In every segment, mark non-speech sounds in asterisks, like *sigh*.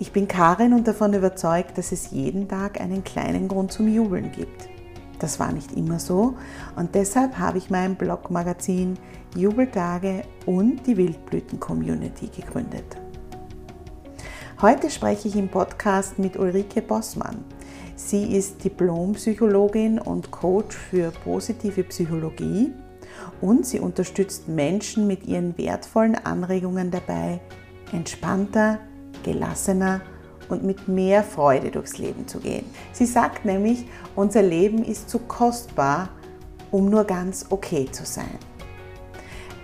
Ich bin Karin und davon überzeugt, dass es jeden Tag einen kleinen Grund zum Jubeln gibt. Das war nicht immer so und deshalb habe ich mein Blogmagazin Jubeltage und die Wildblüten Community gegründet. Heute spreche ich im Podcast mit Ulrike Bossmann. Sie ist Diplompsychologin und Coach für positive Psychologie und sie unterstützt Menschen mit ihren wertvollen Anregungen dabei, entspannter, gelassener und mit mehr Freude durchs Leben zu gehen. Sie sagt nämlich, unser Leben ist zu kostbar, um nur ganz okay zu sein.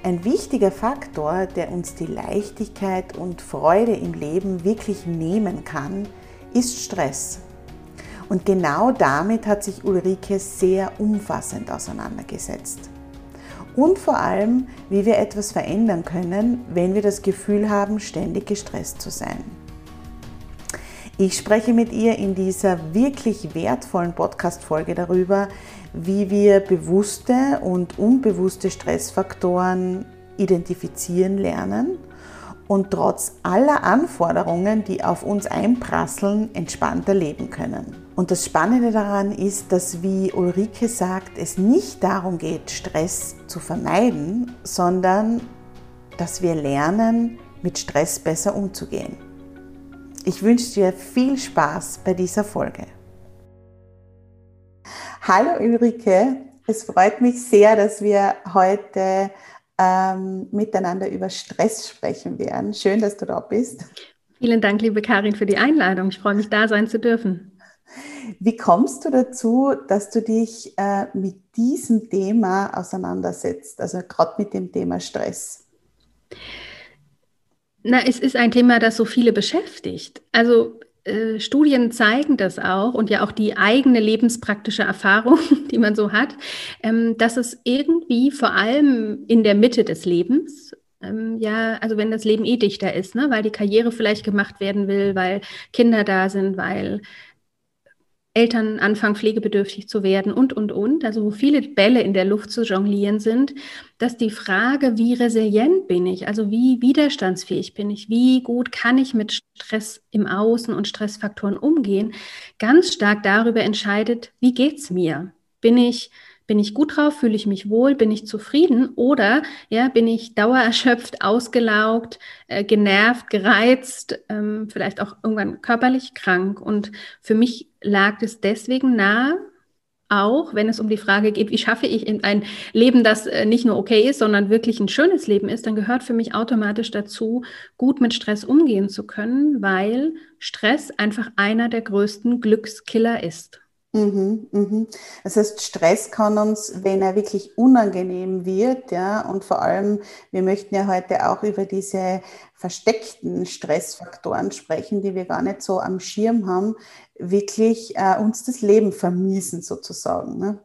Ein wichtiger Faktor, der uns die Leichtigkeit und Freude im Leben wirklich nehmen kann, ist Stress. Und genau damit hat sich Ulrike sehr umfassend auseinandergesetzt und vor allem, wie wir etwas verändern können, wenn wir das Gefühl haben, ständig gestresst zu sein. Ich spreche mit ihr in dieser wirklich wertvollen Podcast-Folge darüber, wie wir bewusste und unbewusste Stressfaktoren identifizieren lernen und trotz aller Anforderungen, die auf uns einprasseln, entspannter leben können. Und das Spannende daran ist, dass, wie Ulrike sagt, es nicht darum geht, Stress zu vermeiden, sondern dass wir lernen, mit Stress besser umzugehen. Ich wünsche dir viel Spaß bei dieser Folge. Hallo Ulrike, es freut mich sehr, dass wir heute ähm, miteinander über Stress sprechen werden. Schön, dass du da bist. Vielen Dank, liebe Karin, für die Einladung. Ich freue mich, da sein zu dürfen. Wie kommst du dazu, dass du dich äh, mit diesem Thema auseinandersetzt, also gerade mit dem Thema Stress? Na, es ist ein Thema, das so viele beschäftigt. Also äh, Studien zeigen das auch und ja auch die eigene lebenspraktische Erfahrung, *laughs* die man so hat, ähm, dass es irgendwie vor allem in der Mitte des Lebens ähm, ja, also wenn das Leben eh dichter ist, ne, weil die Karriere vielleicht gemacht werden will, weil Kinder da sind, weil Eltern anfangen, pflegebedürftig zu werden und, und, und. Also wo viele Bälle in der Luft zu jonglieren sind, dass die Frage, wie resilient bin ich, also wie widerstandsfähig bin ich, wie gut kann ich mit Stress im Außen und Stressfaktoren umgehen, ganz stark darüber entscheidet, wie geht's mir? Bin ich bin ich gut drauf? Fühle ich mich wohl? Bin ich zufrieden? Oder ja, bin ich dauererschöpft, ausgelaugt, äh, genervt, gereizt, ähm, vielleicht auch irgendwann körperlich krank? Und für mich lag es deswegen nahe, auch wenn es um die Frage geht, wie schaffe ich in ein Leben, das äh, nicht nur okay ist, sondern wirklich ein schönes Leben ist, dann gehört für mich automatisch dazu, gut mit Stress umgehen zu können, weil Stress einfach einer der größten Glückskiller ist. Mhm, mhm. Das heißt, Stress kann uns, wenn er wirklich unangenehm wird, ja, und vor allem, wir möchten ja heute auch über diese versteckten Stressfaktoren sprechen, die wir gar nicht so am Schirm haben, wirklich äh, uns das Leben vermiesen sozusagen. Ne?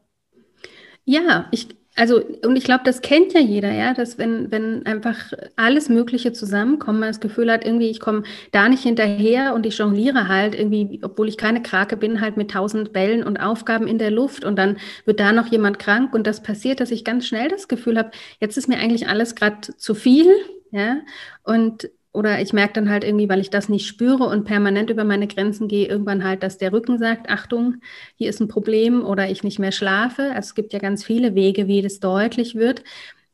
Ja, ich, Also, und ich glaube, das kennt ja jeder, ja, dass wenn, wenn einfach alles Mögliche zusammenkommt, man das Gefühl hat, irgendwie, ich komme da nicht hinterher und ich jongliere halt irgendwie, obwohl ich keine Krake bin, halt mit tausend Bällen und Aufgaben in der Luft und dann wird da noch jemand krank und das passiert, dass ich ganz schnell das Gefühl habe, jetzt ist mir eigentlich alles gerade zu viel, ja, und oder ich merke dann halt irgendwie, weil ich das nicht spüre und permanent über meine Grenzen gehe, irgendwann halt, dass der Rücken sagt, Achtung, hier ist ein Problem oder ich nicht mehr schlafe. Also es gibt ja ganz viele Wege, wie das deutlich wird,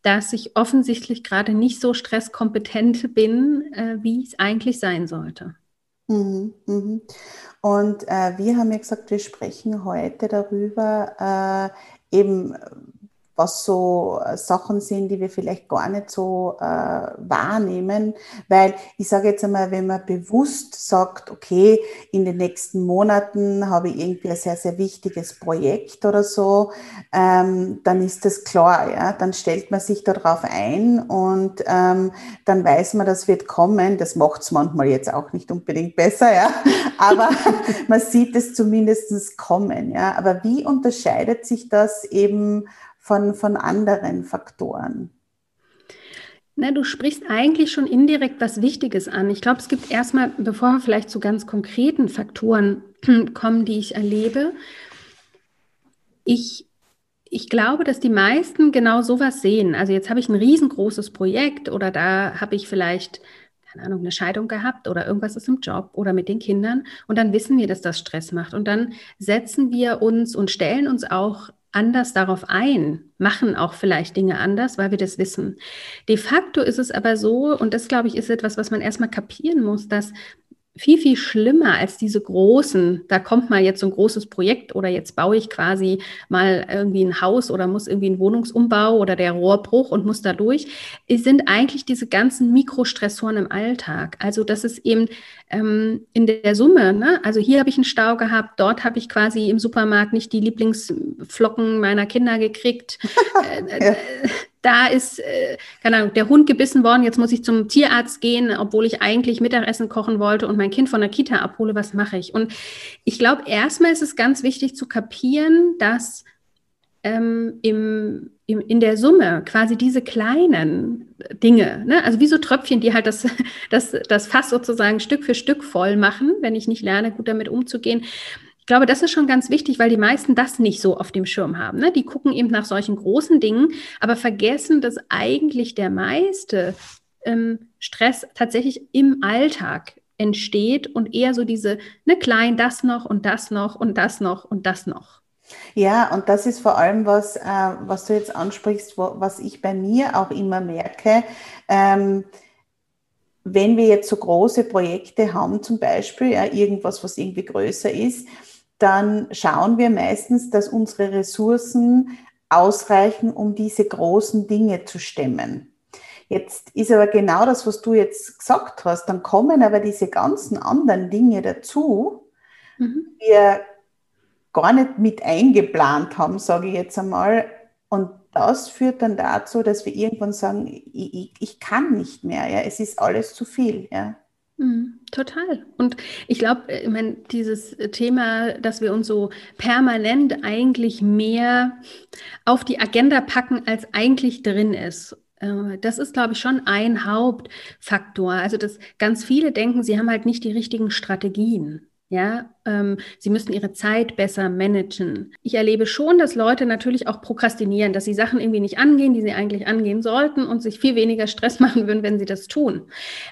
dass ich offensichtlich gerade nicht so stresskompetent bin, äh, wie es eigentlich sein sollte. Mhm, mhm. Und äh, wir haben ja gesagt, wir sprechen heute darüber, äh, eben was so äh, Sachen sind, die wir vielleicht gar nicht so äh, wahrnehmen. Weil ich sage jetzt einmal, wenn man bewusst sagt, okay, in den nächsten Monaten habe ich irgendwie ein sehr, sehr wichtiges Projekt oder so, ähm, dann ist das klar, ja. Dann stellt man sich darauf ein und ähm, dann weiß man, das wird kommen. Das macht es manchmal jetzt auch nicht unbedingt besser, ja. *laughs* Aber man sieht es zumindest kommen, ja. Aber wie unterscheidet sich das eben von, von anderen Faktoren? Na, du sprichst eigentlich schon indirekt was Wichtiges an. Ich glaube, es gibt erstmal, bevor wir vielleicht zu ganz konkreten Faktoren *clears throat* kommen, die ich erlebe, ich, ich glaube, dass die meisten genau sowas sehen. Also jetzt habe ich ein riesengroßes Projekt oder da habe ich vielleicht keine Ahnung, eine Scheidung gehabt oder irgendwas ist im Job oder mit den Kindern. Und dann wissen wir, dass das Stress macht. Und dann setzen wir uns und stellen uns auch anders darauf ein, machen auch vielleicht Dinge anders, weil wir das wissen. De facto ist es aber so, und das glaube ich ist etwas, was man erstmal kapieren muss, dass viel, viel schlimmer als diese großen, da kommt mal jetzt so ein großes Projekt oder jetzt baue ich quasi mal irgendwie ein Haus oder muss irgendwie ein Wohnungsumbau oder der Rohrbruch und muss da durch, sind eigentlich diese ganzen Mikrostressoren im Alltag. Also das ist eben ähm, in der Summe, ne? also hier habe ich einen Stau gehabt, dort habe ich quasi im Supermarkt nicht die Lieblingsflocken meiner Kinder gekriegt. *laughs* Äh, äh, ja da ist, äh, keine Ahnung, der Hund gebissen worden, jetzt muss ich zum Tierarzt gehen, obwohl ich eigentlich Mittagessen kochen wollte und mein Kind von der Kita abhole, was mache ich? Und ich glaube, erstmal ist es ganz wichtig zu kapieren, dass ähm, im, im, in der Summe quasi diese kleinen Dinge, ne? also wie so Tröpfchen, die halt das, *laughs* das, das Fass sozusagen Stück für Stück voll machen, wenn ich nicht lerne, gut damit umzugehen, ich glaube, das ist schon ganz wichtig, weil die meisten das nicht so auf dem Schirm haben. Ne? Die gucken eben nach solchen großen Dingen, aber vergessen, dass eigentlich der meiste ähm, Stress tatsächlich im Alltag entsteht und eher so diese, ne, klein, das noch und das noch und das noch und das noch. Ja, und das ist vor allem was, äh, was du jetzt ansprichst, wo, was ich bei mir auch immer merke. Ähm, wenn wir jetzt so große Projekte haben, zum Beispiel, ja, irgendwas, was irgendwie größer ist, dann schauen wir meistens, dass unsere Ressourcen ausreichen, um diese großen Dinge zu stemmen. Jetzt ist aber genau das, was du jetzt gesagt hast. Dann kommen aber diese ganzen anderen Dinge dazu, mhm. die wir gar nicht mit eingeplant haben, sage ich jetzt einmal. Und das führt dann dazu, dass wir irgendwann sagen, ich, ich, ich kann nicht mehr. Ja, es ist alles zu viel. Ja. Mhm, total. Und ich glaube, äh, ich mein, dieses Thema, dass wir uns so permanent eigentlich mehr auf die Agenda packen, als eigentlich drin ist. Äh, das ist, glaube ich, schon ein Hauptfaktor. Also, dass ganz viele denken, sie haben halt nicht die richtigen Strategien. Ja, ähm, sie müssen ihre Zeit besser managen. Ich erlebe schon, dass Leute natürlich auch prokrastinieren, dass sie Sachen irgendwie nicht angehen, die sie eigentlich angehen sollten und sich viel weniger Stress *laughs* machen würden, wenn sie das tun.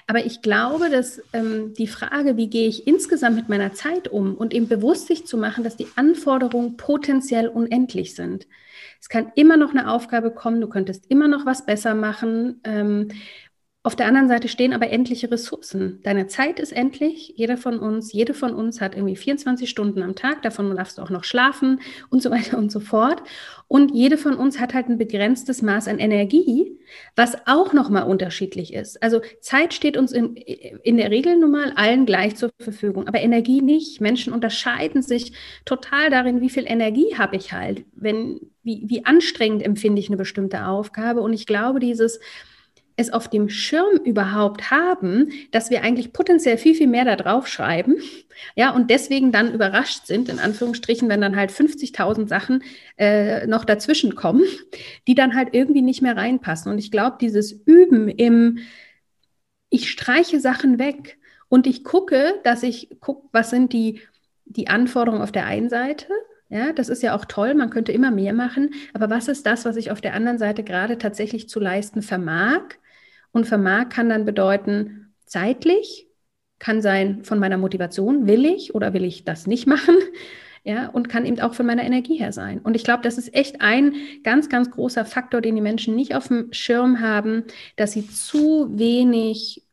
Aber ich glaube, dass ähm, die Frage, wie gehe ich insgesamt mit meiner Zeit um und eben bewusst sich zu machen, dass die Anforderungen potenziell unendlich sind. Es kann immer noch eine Aufgabe kommen, du könntest immer noch was besser machen. Ähm, auf der anderen Seite stehen aber endliche Ressourcen. Deine Zeit ist endlich. Jeder von uns, jede von uns hat irgendwie 24 Stunden am Tag. Davon darfst du auch noch schlafen *laughs* und so weiter und so fort. Und jede von uns hat halt ein begrenztes Maß an Energie, was auch nochmal unterschiedlich ist. Also Zeit steht uns in, in der Regel nun mal allen gleich zur Verfügung, aber Energie nicht. Menschen unterscheiden sich total darin, wie viel Energie habe ich halt, wenn, wie, wie anstrengend empfinde ich eine bestimmte Aufgabe. Und ich glaube, dieses es auf dem Schirm überhaupt haben, dass wir eigentlich potenziell viel, viel mehr da drauf schreiben. *laughs* Ja, und deswegen dann überrascht sind, in Anführungsstrichen, wenn dann halt 50.000 Sachen äh, noch dazwischen kommen, *laughs* die dann halt irgendwie nicht mehr reinpassen. Und ich glaube, dieses Üben im, ich streiche Sachen weg und ich gucke, dass ich gucke, was sind die, die Anforderungen auf der einen Seite ja, das ist ja auch toll, man könnte immer mehr machen, aber was ist das, was ich auf der anderen Seite gerade tatsächlich zu leisten vermag? Und vermag kann dann bedeuten, zeitlich, kann sein von meiner Motivation, will ich oder will ich das nicht machen? *laughs* Ja, und kann eben auch von meiner Energie her sein. Und ich glaube, das ist echt ein ganz, ganz großer Faktor, den die Menschen nicht auf dem Schirm haben, dass sie zu wenig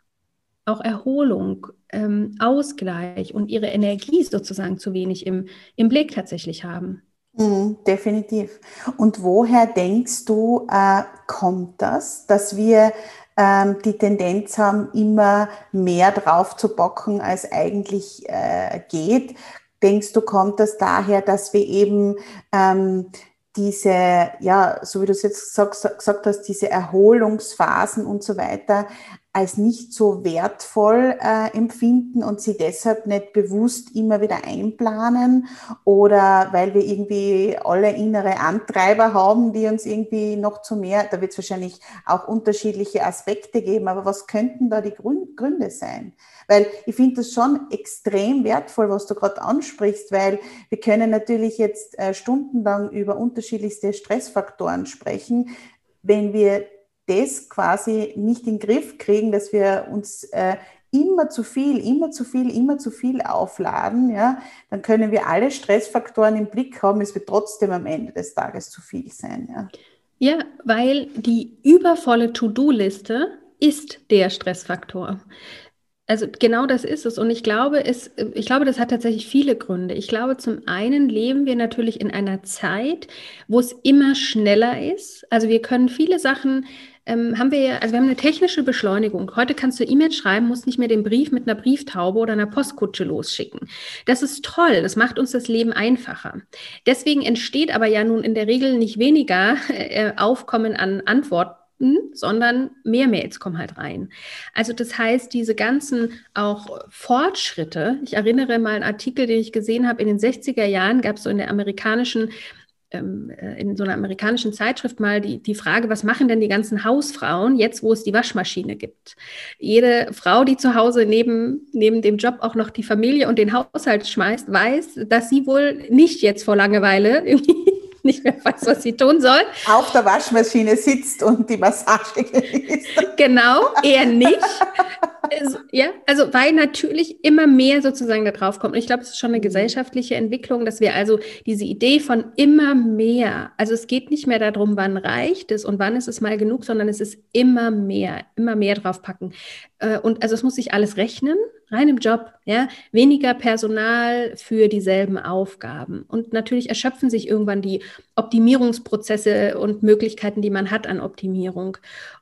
auch Erholung, ähm, Ausgleich und ihre Energie sozusagen zu wenig im, im Blick tatsächlich haben. Mm, definitiv. Und woher denkst du, äh, kommt das, dass wir die Tendenz haben, immer mehr drauf zu bocken, als eigentlich äh, geht? Denkst du, kommt das daher, dass wir eben ähm, diese, ja, so wie du es jetzt gesagt hast, diese Erholungsphasen und so weiter als nicht so wertvoll äh, empfinden und sie deshalb nicht bewusst immer wieder einplanen oder weil wir irgendwie alle innere Antreiber haben, die uns irgendwie noch zu mehr, da wird es wahrscheinlich auch unterschiedliche Aspekte geben, aber was könnten da die Gründe sein? Weil ich finde das schon extrem wertvoll, was du gerade ansprichst, weil wir können natürlich jetzt äh, stundenlang über unterschiedlichste Stressfaktoren sprechen. Wenn wir das quasi nicht in den Griff kriegen, dass wir uns äh, immer zu viel, immer zu viel, immer zu viel aufladen, ja, dann können wir alle Stressfaktoren im Blick haben, es wird trotzdem am Ende des Tages zu viel sein. Ja, ja weil die übervolle To-Do-Liste ist der Stressfaktor. Also genau das ist es. Und ich glaube, es, ich glaube, das hat tatsächlich viele Gründe. Ich glaube, zum einen leben wir natürlich in einer Zeit, wo es immer schneller ist. Also wir können viele Sachen ähm, haben wir, also wir haben eine technische Beschleunigung. Heute kannst du E-Mail schreiben, musst nicht mehr den Brief mit einer Brieftaube oder einer Postkutsche losschicken. Das ist toll, das macht uns das Leben einfacher. Deswegen entsteht aber ja nun in der Regel nicht weniger äh, Aufkommen an Antworten sondern mehr Mails kommen halt rein. Also das heißt, diese ganzen auch Fortschritte, ich erinnere mal einen Artikel, den ich gesehen habe, in den 60er Jahren gab es so in der amerikanischen äh, in so einer amerikanischen Zeitschrift mal die, die Frage, was machen denn die ganzen Hausfrauen jetzt, wo es die Waschmaschine gibt? Jede Frau, die zu Hause neben, neben dem Job auch noch die Familie und den Haushalt schmeißt, weiß, dass sie wohl nicht jetzt vor Langeweile *laughs* irgendwie nicht mehr weiß, was sie tun soll. Auf der Waschmaschine sitzt und die Massage genießt. Genau, eher nicht. Ja, also weil natürlich immer mehr sozusagen da drauf kommt. Und ich glaube, es ist schon eine mhm. gesellschaftliche Entwicklung, dass wir also diese Idee von immer mehr, also es geht nicht mehr darum, wann reicht es und wann ist es mal genug, sondern es ist immer mehr, immer mehr draufpacken. Äh, und also es muss sich alles rechnen rein im Job, ja, weniger Personal für dieselben Aufgaben. Und natürlich erschöpfen sich irgendwann die Optimierungsprozesse und Möglichkeiten, die man hat an Optimierung.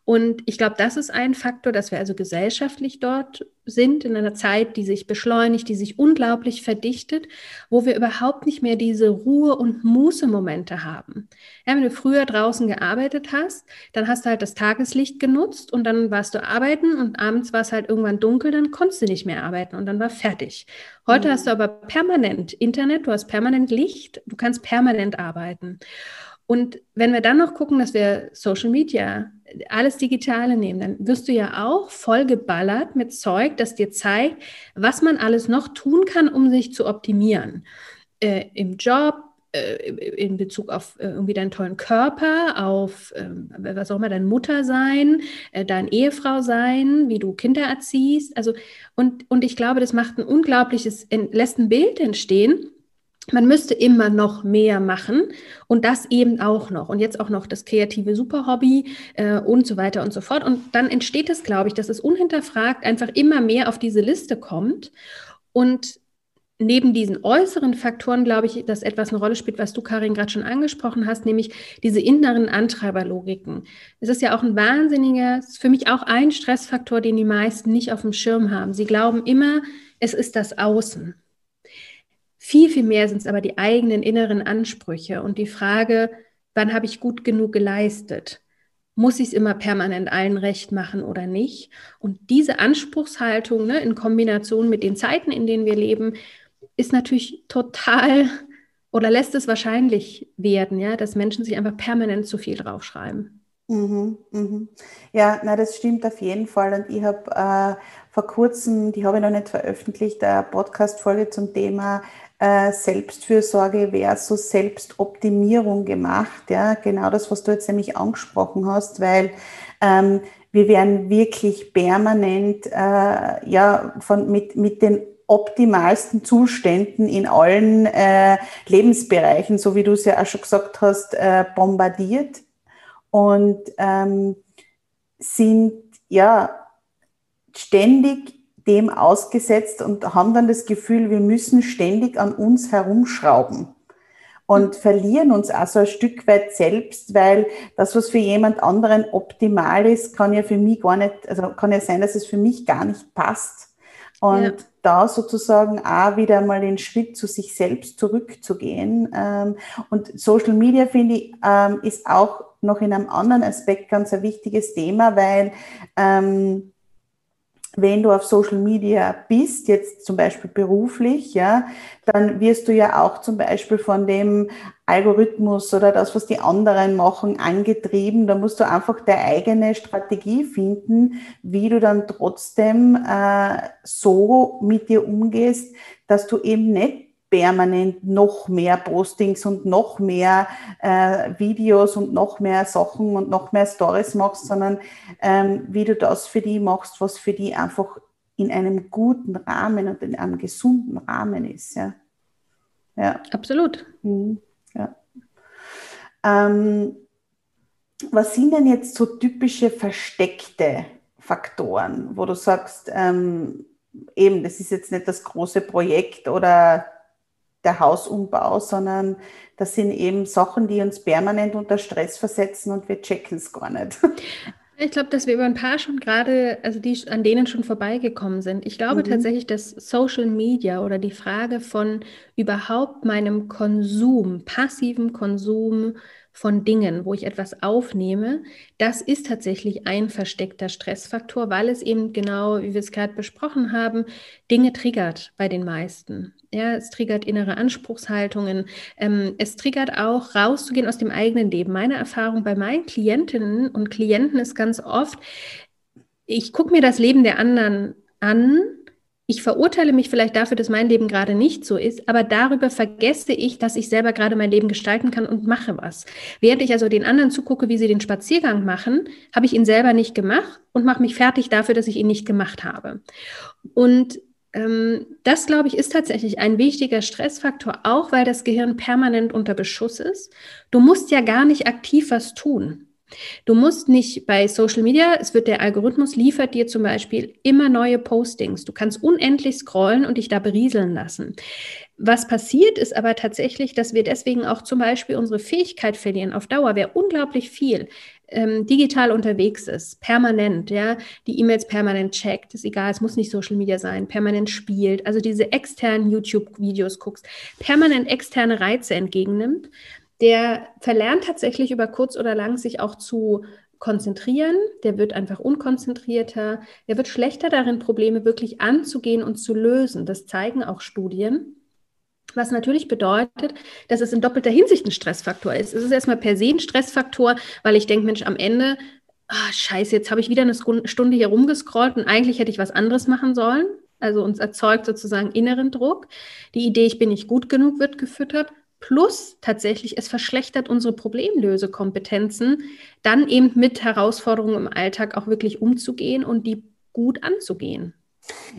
Und ich glaube, das ist ein Faktor, dass wir also gesellschaftlich dort sind, in einer Zeit, die sich beschleunigt, die sich unglaublich verdichtet, wo wir überhaupt nicht mehr diese Ruhe- und Muße-Momente haben. Ja, wenn du früher draußen gearbeitet hast, dann hast du halt das Tageslicht genutzt und dann warst du arbeiten und abends war es halt irgendwann dunkel, dann konntest du nicht mehr arbeiten und dann war fertig. Heute mhm. hast du aber permanent Internet, du hast permanent Licht, du kannst permanent arbeiten. Und wenn wir dann noch gucken, dass wir Social Media, alles Digitale nehmen, dann wirst du ja auch voll geballert mit Zeug, das dir zeigt, was man alles noch tun kann, um sich zu optimieren. Äh, Im Job, äh, in Bezug auf äh, irgendwie deinen tollen Körper, auf äh, was auch immer, deine Mutter sein, äh, dein Ehefrau sein, wie du Kinder erziehst. Also, und, und ich glaube, das macht ein unglaubliches, lässt ein Bild entstehen man müsste immer noch mehr machen und das eben auch noch. Und jetzt auch noch das kreative Superhobby äh, und so weiter und so fort. Und dann entsteht es, glaube ich, dass es unhinterfragt einfach immer mehr auf diese Liste kommt. Und neben diesen äußeren Faktoren, glaube ich, dass etwas eine Rolle spielt, was du, Karin, gerade schon angesprochen hast, nämlich diese inneren Antreiberlogiken. Es ist ja auch ein wahnsinniger, für mich auch ein Stressfaktor, den die meisten nicht auf dem Schirm haben. Sie glauben immer, es ist das Außen. Viel, viel mehr sind es aber die eigenen inneren Ansprüche und die Frage, wann habe ich gut genug geleistet? muss ich es immer permanent allen recht machen oder nicht? Und diese Anspruchshaltung ne, in Kombination mit den Zeiten, in denen wir leben, ist natürlich total *laughs* oder lässt es wahrscheinlich werden, ja, dass Menschen sich einfach permanent zu viel draufschreiben. Mhm, mhm. Ja, na, das stimmt auf jeden Fall. Und ich habe äh, vor kurzem, die habe ich noch nicht veröffentlicht, eine Podcast-Folge zum Thema äh, Selbstfürsorge versus Selbstoptimierung gemacht. Ja, genau das, was du jetzt nämlich angesprochen hast, weil ähm, wir werden wirklich permanent äh, ja, von, mit, mit den optimalsten Zuständen in allen äh, Lebensbereichen, so wie du es ja auch schon gesagt hast, äh, bombardiert und ähm, sind ja ständig dem ausgesetzt und haben dann das Gefühl, wir müssen ständig an uns herumschrauben und verlieren uns auch so ein Stück weit selbst, weil das, was für jemand anderen optimal ist, kann ja für mich gar nicht, also kann ja sein, dass es für mich gar nicht passt. Und ja. da sozusagen auch wieder mal den Schritt zu sich selbst zurückzugehen. Ähm, und Social Media, finde ich, ähm, ist auch noch in einem anderen Aspekt ganz ein wichtiges Thema, weil ähm, wenn du auf Social Media bist, jetzt zum Beispiel beruflich, ja, dann wirst du ja auch zum Beispiel von dem Algorithmus oder das, was die anderen machen, angetrieben. Da musst du einfach deine eigene Strategie finden, wie du dann trotzdem äh, so mit dir umgehst, dass du eben nicht permanent noch mehr Postings und noch mehr äh, Videos und noch mehr Sachen und noch mehr Stories machst, sondern ähm, wie du das für die machst, was für die einfach in einem guten Rahmen und in einem gesunden Rahmen ist. Ja, ja. absolut. Mhm. Ja. Ähm, was sind denn jetzt so typische versteckte Faktoren, wo du sagst, ähm, eben, das ist jetzt nicht das große Projekt oder der Hausumbau, sondern das sind eben Sachen, die uns permanent unter Stress versetzen und wir checken es gar nicht. *laughs* Ich glaube, dass wir über ein paar schon gerade, also die an denen schon vorbeigekommen sind. Ich glaube mhm. tatsächlich, dass Social Media oder die Frage von überhaupt meinem Konsum, passiven Konsum von Dingen, wo ich etwas aufnehme, das ist tatsächlich ein versteckter Stressfaktor, weil es eben genau, wie wir es gerade besprochen haben, Dinge triggert bei den meisten. Ja, es triggert innere Anspruchshaltungen. Ähm, es triggert auch rauszugehen aus dem eigenen Leben. Meine Erfahrung bei meinen Klientinnen und Klienten ist ganz oft, ich gucke mir das Leben der anderen an ich verurteile mich vielleicht dafür, dass mein Leben gerade nicht so ist, aber darüber vergesse ich, dass ich selber gerade mein Leben gestalten kann und mache was. Während ich also den anderen zugucke, wie sie den Spaziergang machen, habe ich ihn selber nicht gemacht und mache mich fertig dafür, dass ich ihn nicht gemacht habe. Und ähm, das, glaube ich, ist tatsächlich ein wichtiger Stressfaktor, auch weil das Gehirn permanent unter Beschuss ist. Du musst ja gar nicht aktiv was tun. Du musst nicht bei Social Media, es wird der Algorithmus liefert dir zum Beispiel immer neue Postings. Du kannst unendlich scrollen und dich da berieseln lassen. Was passiert ist aber tatsächlich, dass wir deswegen auch zum Beispiel unsere Fähigkeit verlieren. Auf Dauer wer unglaublich viel ähm, digital unterwegs ist, permanent, ja, die E-Mails permanent checkt, ist egal, es muss nicht Social Media sein, permanent spielt, also diese externen YouTube-Videos guckst, permanent externe Reize entgegennimmt, der verlernt tatsächlich über kurz oder lang sich auch zu konzentrieren, der wird einfach unkonzentrierter, der wird schlechter darin, Probleme wirklich anzugehen und zu lösen. Das zeigen auch Studien. Was natürlich bedeutet, dass es in doppelter Hinsicht ein Stressfaktor ist. Es ist erstmal per se ein Stressfaktor, weil ich denke, Mensch, am Ende, ah, scheiße, jetzt habe ich wieder eine Stunde hier rumgescrollt und eigentlich hätte ich was anderes machen sollen. Also uns erzeugt sozusagen inneren Druck. Die Idee, ich bin nicht gut genug, wird gefüttert. Plus tatsächlich, es verschlechtert unsere Problemlösekompetenzen, dann eben mit Herausforderungen im Alltag auch wirklich umzugehen und die gut anzugehen.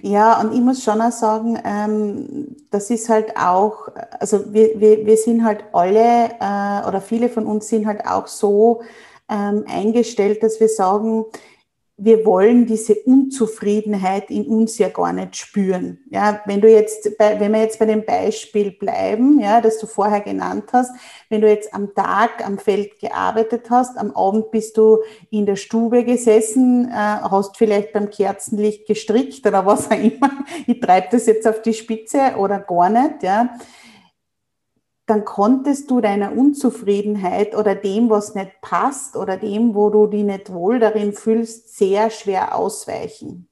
Ja, und ich muss schon auch sagen, ähm, das ist halt auch, also wir, wir, wir sind halt alle äh, oder viele von uns sind halt auch so ähm, eingestellt, dass wir sagen, wir wollen diese Unzufriedenheit in uns ja gar nicht spüren. Ja, wenn du jetzt, bei, wenn wir jetzt bei dem Beispiel bleiben, ja, das du vorher genannt hast, wenn du jetzt am Tag am Feld gearbeitet hast, am Abend bist du in der Stube gesessen, äh, hast vielleicht beim Kerzenlicht gestrickt oder was auch immer. *laughs* Ich treibe das jetzt auf die Spitze oder gar nicht, ja dann konntest du deiner Unzufriedenheit oder dem, was nicht passt oder dem, wo du dich nicht wohl darin fühlst, sehr schwer ausweichen.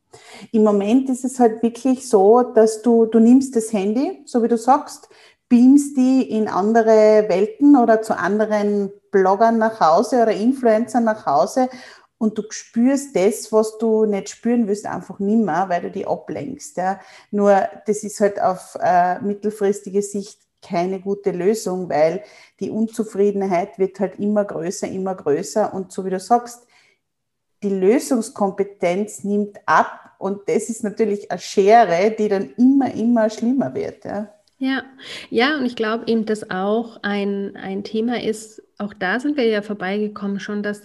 Im Moment ist es halt wirklich so, dass du, du nimmst das Handy, so wie du sagst, beamst die in andere Welten oder zu anderen Bloggern nach Hause oder Influencern nach Hause und du spürst das, was du nicht spüren willst, einfach nimmer, weil du die ablenkst. Ja. Nur das ist halt auf äh, mittelfristige Sicht keine gute Lösung, weil die Unzufriedenheit wird halt immer größer, immer größer und so wie du sagst, die Lösungskompetenz nimmt ab und das ist natürlich eine Schere, die dann immer, immer schlimmer wird. Ja, ja, ja und ich glaube eben, dass auch ein, ein Thema ist, auch da sind wir ja vorbeigekommen schon, dass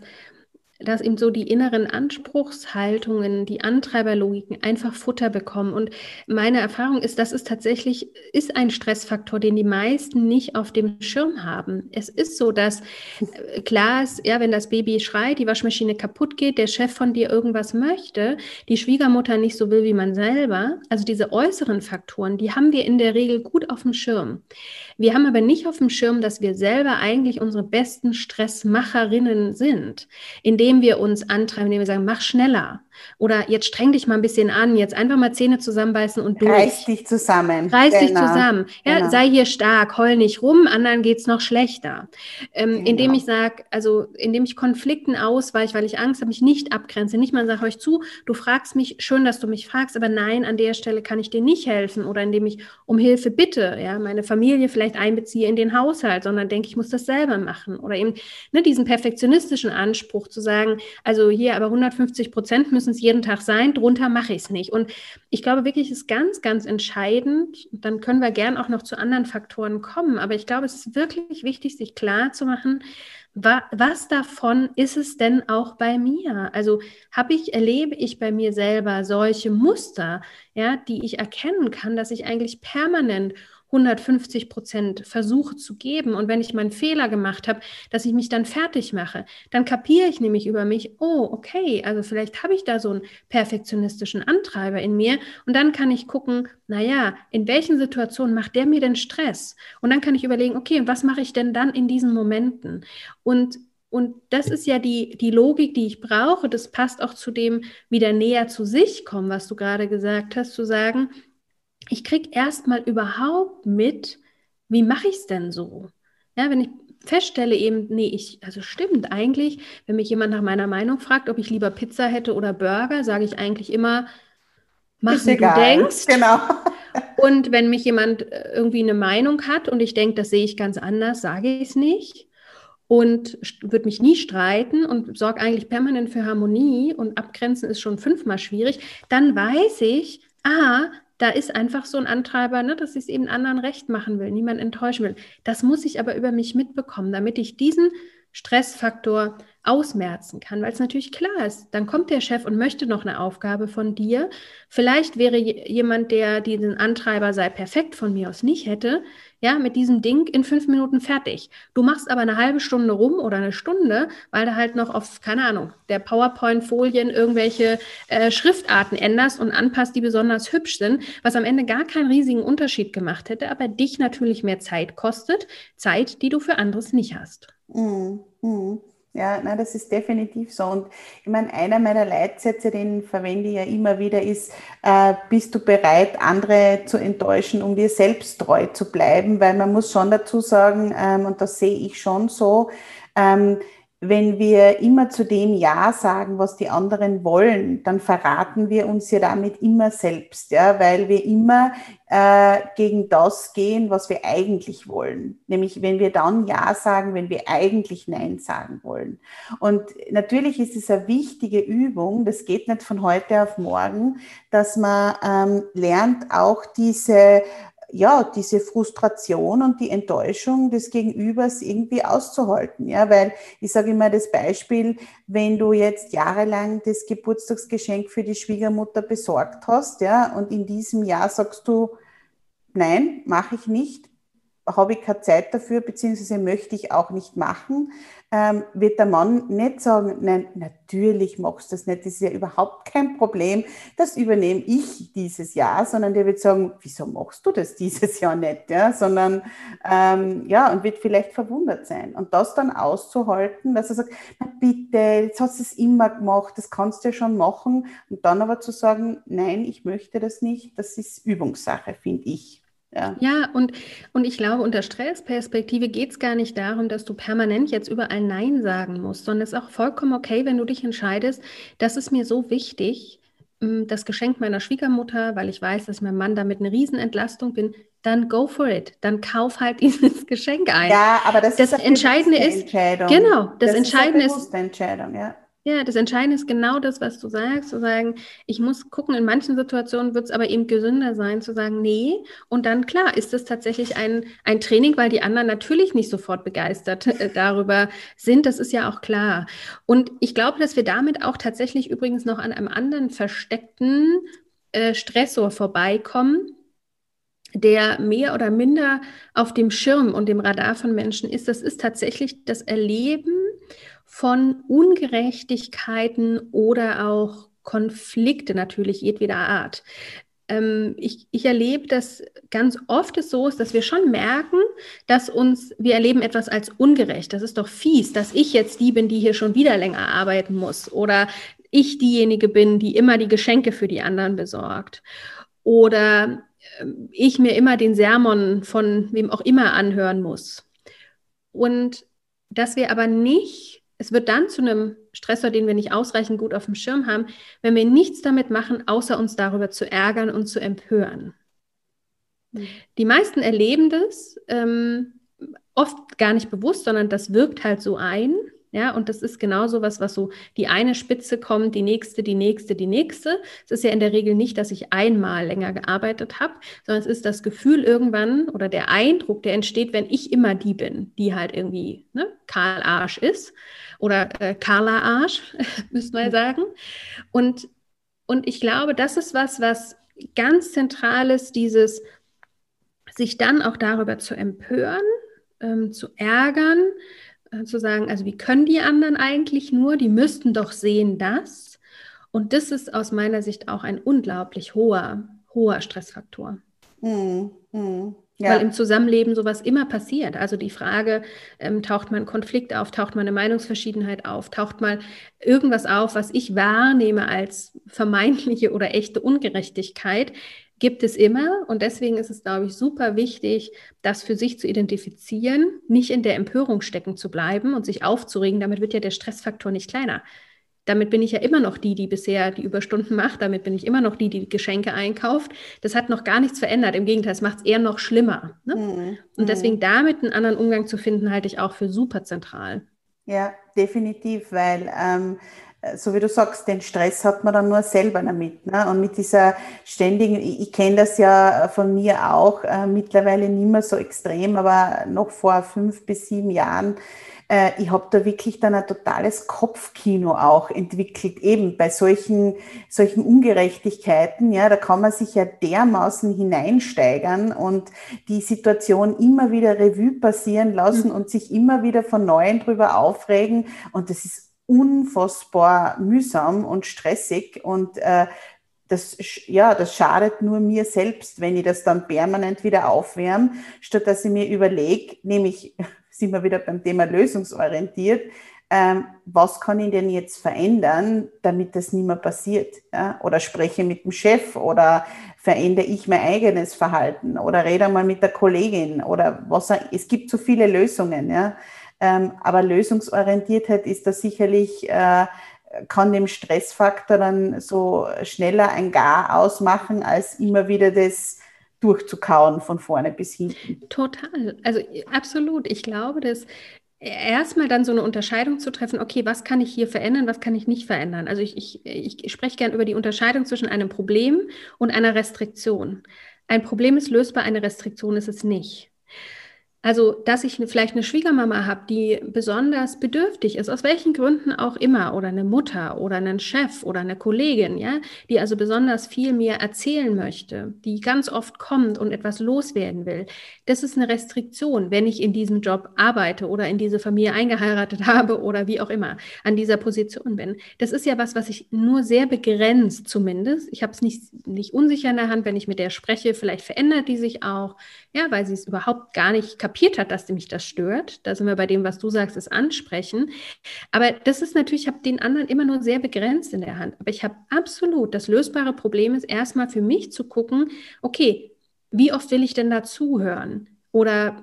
dass eben so die inneren Anspruchshaltungen, die Antreiberlogiken einfach Futter bekommen. Und meine Erfahrung ist, das ist tatsächlich ist ein Stressfaktor, den die meisten nicht auf dem Schirm haben. Es ist so, dass äh, klar ist, ja, wenn das Baby schreit, die Waschmaschine kaputt geht, der Chef von dir irgendwas möchte, die Schwiegermutter nicht so will wie man selber. Also diese äußeren Faktoren, die haben wir in der Regel gut auf dem Schirm. Wir haben aber nicht auf dem Schirm, dass wir selber eigentlich unsere besten Stressmacherinnen sind, indem wir uns antreiben, indem wir sagen, mach schneller, oder jetzt streng dich mal ein bisschen an, jetzt einfach mal Zähne zusammenbeißen und durch. Reiß dich zusammen. Reiß genau. dich zusammen. Ja, genau. sei hier stark, heul nicht rum, anderen geht es noch schlechter. Ähm, genau. Indem ich sage, also indem ich Konflikten ausweiche, weil ich Angst habe, mich nicht abgrenze. Nicht mal sage euch zu, du fragst mich, schön, dass du mich fragst, aber nein, an der Stelle kann ich dir nicht helfen. Oder indem ich um Hilfe bitte, ja, meine Familie vielleicht einbeziehe in den Haushalt, sondern denke, ich muss das selber machen. Oder eben ne, diesen perfektionistischen Anspruch zu sagen, also hier aber 150 Prozent müssen müssen es jeden Tag sein, drunter mache ich es nicht. Und ich glaube wirklich, es ist ganz, ganz entscheidend. Dann können wir gern auch noch zu anderen Faktoren kommen. Aber ich glaube, es ist wirklich wichtig, sich klar zu machen, was davon ist es denn auch bei mir? Also habe ich, erlebe ich bei mir selber solche Muster, ja, die ich erkennen kann, dass ich eigentlich permanent 150 Prozent versuche zu geben und wenn ich meinen Fehler gemacht habe, dass ich mich dann fertig mache, dann kapiere ich nämlich über mich, oh, okay, also vielleicht habe ich da so einen perfektionistischen Antreiber in mir und dann kann ich gucken, naja, in welchen Situationen macht der mir denn Stress? Und dann kann ich überlegen, okay, was mache ich denn dann in diesen Momenten? Und und das ist ja die, die Logik, die ich brauche. Das passt auch zu dem wieder näher zu sich kommen, was du gerade gesagt hast, zu sagen, ich kriege erstmal überhaupt mit, wie mache ich es denn so? Ja, wenn ich feststelle eben, nee, ich, also stimmt eigentlich, wenn mich jemand nach meiner Meinung fragt, ob ich lieber Pizza hätte oder Burger, sage ich eigentlich immer, mach Ist wie egal. du denkst. Genau. *laughs* Und wenn mich jemand äh, irgendwie eine Meinung hat und ich denke, das sehe ich ganz anders, sage ich es nicht und würde mich nie streiten und sorge eigentlich permanent für Harmonie und abgrenzen ist schon fünfmal schwierig, dann weiß ich, ah, da ist einfach so ein Antreiber, ne, dass ich es eben anderen recht machen will, niemand enttäuschen will. Das muss ich aber über mich mitbekommen, damit ich diesen Stressfaktor ausmerzen kann, weil es natürlich klar ist, dann kommt der Chef und möchte noch eine Aufgabe von dir. Vielleicht wäre jemand, der diesen Antreiber sei perfekt von mir aus nicht hätte, ja, mit diesem Ding in fünf Minuten fertig. Du machst aber eine halbe Stunde rum oder eine Stunde, weil du halt noch auf, keine Ahnung, der PowerPoint-Folien irgendwelche äh, Schriftarten änderst und anpasst, die besonders hübsch sind, was am Ende gar keinen riesigen Unterschied gemacht hätte, aber dich natürlich mehr Zeit kostet, Zeit, die du für anderes nicht hast. Mm, mm. Ja, nein, das ist definitiv so. Und ich meine, einer meiner Leitsätze, den verwende ich ja immer wieder, ist, äh, bist du bereit, andere zu enttäuschen, um dir selbst treu zu bleiben? Weil man muss schon dazu sagen, ähm, und das sehe ich schon so, ähm, wenn wir immer zu dem Ja sagen, was die anderen wollen, dann verraten wir uns ja damit immer selbst, ja, weil wir immer äh, gegen das gehen, was wir eigentlich wollen. Nämlich, wenn wir dann Ja sagen, wenn wir eigentlich Nein sagen wollen. Und natürlich ist es eine wichtige Übung, das geht nicht von heute auf morgen, dass man ähm, lernt, auch diese ja, diese Frustration und die Enttäuschung des Gegenübers irgendwie auszuhalten. Ja, weil ich sage immer das Beispiel, wenn du jetzt jahrelang das Geburtstagsgeschenk für die Schwiegermutter besorgt hast, ja, und in diesem Jahr sagst du, nein, mache ich nicht, habe ich keine Zeit dafür, beziehungsweise möchte ich auch nicht machen, ähm, wird der Mann nicht sagen, nein, natürlich machst du das nicht, das ist ja überhaupt kein Problem, das übernehme ich dieses Jahr, sondern der wird sagen, wieso machst du das dieses Jahr nicht, ja, sondern ähm, ja, und wird vielleicht verwundert sein. Und das dann auszuhalten, dass er sagt, na bitte, jetzt hast du es immer gemacht, das kannst du ja schon machen, und dann aber zu sagen, nein, ich möchte das nicht, das ist Übungssache, finde ich. Ja, ja und, und ich glaube, unter Stressperspektive geht es gar nicht darum, dass du permanent jetzt überall Nein sagen musst, sondern es ist auch vollkommen okay, wenn du dich entscheidest, das ist mir so wichtig, hm, das Geschenk meiner Schwiegermutter, weil ich weiß, dass mein Mann damit eine Riesenentlastung bin, dann go for it. Dann kauf halt *laughs* dieses Geschenk ein. Ja, aber das, das ist Entscheidende ist, genau, das, das Entscheidende ist, ja. Ja, das Entscheidende ist genau das, was du sagst, zu sagen, ich muss gucken, in manchen Situationen wird es aber eben gesünder sein, zu sagen, nee. Und dann, klar, ist es tatsächlich ein, ein Training, weil die anderen natürlich nicht sofort begeistert äh, darüber sind. Das ist ja auch klar. Und ich glaube, dass wir damit auch tatsächlich übrigens noch an einem anderen versteckten äh, Stressor vorbeikommen, der mehr oder minder auf dem Schirm und dem Radar von Menschen ist. Das ist tatsächlich das Erleben von Ungerechtigkeiten oder auch Konflikte natürlich jedweder Art. Ähm, ich, ich erlebe, dass ganz oft es so ist, dass wir schon merken, dass uns, wir erleben etwas als ungerecht. Das ist doch fies, dass ich jetzt die bin, die hier schon wieder länger arbeiten muss oder ich diejenige bin, die immer die Geschenke für die anderen besorgt. Oder ähm, ich mir immer den Sermon von wem auch immer anhören muss. Und dass wir aber nicht es wird dann zu einem Stressor, den wir nicht ausreichend gut auf dem Schirm haben, wenn wir nichts damit machen, außer uns darüber zu ärgern und zu empören. Mhm. Die meisten erleben das ähm, oft gar nicht bewusst, sondern das wirkt halt so ein. Ja, und das ist genau so was, was so die eine Spitze kommt, die nächste, die nächste, die nächste. Es ist ja in der Regel nicht, dass ich einmal länger gearbeitet habe, sondern es ist das Gefühl irgendwann oder der Eindruck, der entsteht, wenn ich immer die bin, die halt irgendwie ne, Karl Arsch ist oder äh, Carla Arsch, *laughs* müsste man sagen. Und, und ich glaube, das ist was, was ganz zentral ist, dieses sich dann auch darüber zu empören, ähm, zu ärgern, äh, zu sagen, also wie können die anderen eigentlich nur? Die müssten doch sehen, dass. Und das ist aus meiner Sicht auch ein unglaublich hoher, hoher Stressfaktor. Mm, mm, ja. Weil im Zusammenleben sowas immer passiert. Also die Frage, ähm, taucht mal ein Konflikt auf, taucht mal eine Meinungsverschiedenheit auf, taucht mal irgendwas auf, was ich wahrnehme als vermeintliche oder echte Ungerechtigkeit, gibt es immer. Und deswegen ist es, glaube ich, super wichtig, das für sich zu identifizieren, nicht in der Empörung stecken zu bleiben und sich aufzuregen. Damit wird ja der Stressfaktor nicht kleiner. Damit bin ich ja immer noch die, die bisher die Überstunden macht. Damit bin ich immer noch die, die Geschenke einkauft. Das hat noch gar nichts verändert. Im Gegenteil, es macht es eher noch schlimmer. Ne? Mhm. Und deswegen mhm. damit einen anderen Umgang zu finden, halte ich auch für super zentral. Ja, definitiv, weil ähm, so wie du sagst, den Stress hat man dann nur selber damit. Ne? Und mit dieser ständigen, ich, ich kenne das ja von mir auch, äh, mittlerweile nicht mehr so extrem, aber noch vor fünf bis sieben Jahren, äh, ich habe da wirklich dann ein totales Kopfkino auch entwickelt, eben bei solchen, solchen Ungerechtigkeiten. Ja, da kann man sich ja dermaßen hineinsteigern und die Situation immer wieder Revue passieren lassen mhm. und sich immer wieder von Neuem drüber aufregen. Und das ist unfassbar mühsam und stressig und äh, das, ja, das schadet nur mir selbst, wenn ich das dann permanent wieder aufwärme, statt dass ich mir überlege, nämlich sind wir wieder beim Thema lösungsorientiert, ähm, was kann ich denn jetzt verändern, damit das nicht mehr passiert? Ja? Oder spreche mit dem Chef oder verändere ich mein eigenes Verhalten oder rede mal mit der Kollegin oder was. Es gibt so viele Lösungen. Ja? Ähm, aber Lösungsorientiertheit ist da sicherlich, äh, kann dem Stressfaktor dann so schneller ein Gar ausmachen, als immer wieder das durchzukauen von vorne bis hinten. Total. Also absolut. Ich glaube, dass erstmal dann so eine Unterscheidung zu treffen, okay, was kann ich hier verändern, was kann ich nicht verändern. Also ich, ich, ich spreche gern über die Unterscheidung zwischen einem Problem und einer Restriktion. Ein Problem ist lösbar, eine Restriktion ist es nicht. Also, dass ich vielleicht eine Schwiegermama habe, die besonders bedürftig ist, aus welchen Gründen auch immer, oder eine Mutter oder einen Chef oder eine Kollegin, ja, die also besonders viel mir erzählen möchte, die ganz oft kommt und etwas loswerden will. Das ist eine Restriktion, wenn ich in diesem Job arbeite oder in diese Familie eingeheiratet *laughs* habe oder wie auch immer an dieser Position bin. Das ist ja was, was ich nur sehr begrenzt zumindest. Ich habe es nicht, nicht unsicher in der Hand, wenn ich mit der spreche. Vielleicht verändert die sich auch, ja, weil sie es überhaupt gar nicht kapiert hat, dass mich das stört. Da sind wir bei dem, was du sagst, ist ansprechen. Aber das ist natürlich, ich habe den anderen immer nur sehr begrenzt in der Hand. Aber ich habe absolut das lösbare Problem ist erstmal für mich zu gucken, okay, wie oft will ich denn da zuhören? Oder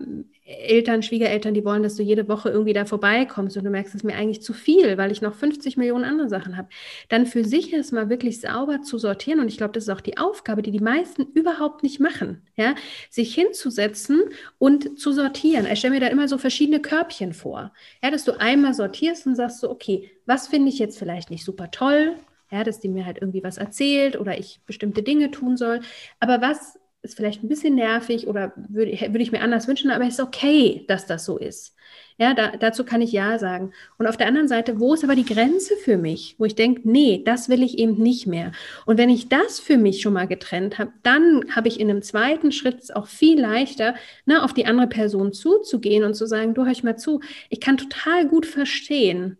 Eltern, Schwiegereltern, die wollen, dass du jede Woche irgendwie da vorbeikommst und du merkst, es ist mir eigentlich zu viel, weil ich noch 50 Millionen andere Sachen habe. Dann für sich erstmal wirklich sauber zu sortieren und ich glaube, das ist auch die Aufgabe, die die meisten überhaupt nicht machen, ja, sich hinzusetzen und zu sortieren. Ich stelle mir da immer so verschiedene Körbchen vor, ja, dass du einmal sortierst und sagst so, okay, was finde ich jetzt vielleicht nicht super toll, ja, dass die mir halt irgendwie was erzählt oder ich bestimmte Dinge tun soll, aber was ist vielleicht ein bisschen nervig oder würde, würde ich mir anders wünschen, aber es ist okay, dass das so ist. Ja, da, dazu kann ich Ja sagen. Und auf der anderen Seite, wo ist aber die Grenze für mich, wo ich denke, nee, das will ich eben nicht mehr. Und wenn ich das für mich schon mal getrennt habe, dann habe ich in einem zweiten Schritt auch viel leichter, ne, auf die andere Person zuzugehen und zu sagen, du hör ich mal zu, ich kann total gut verstehen,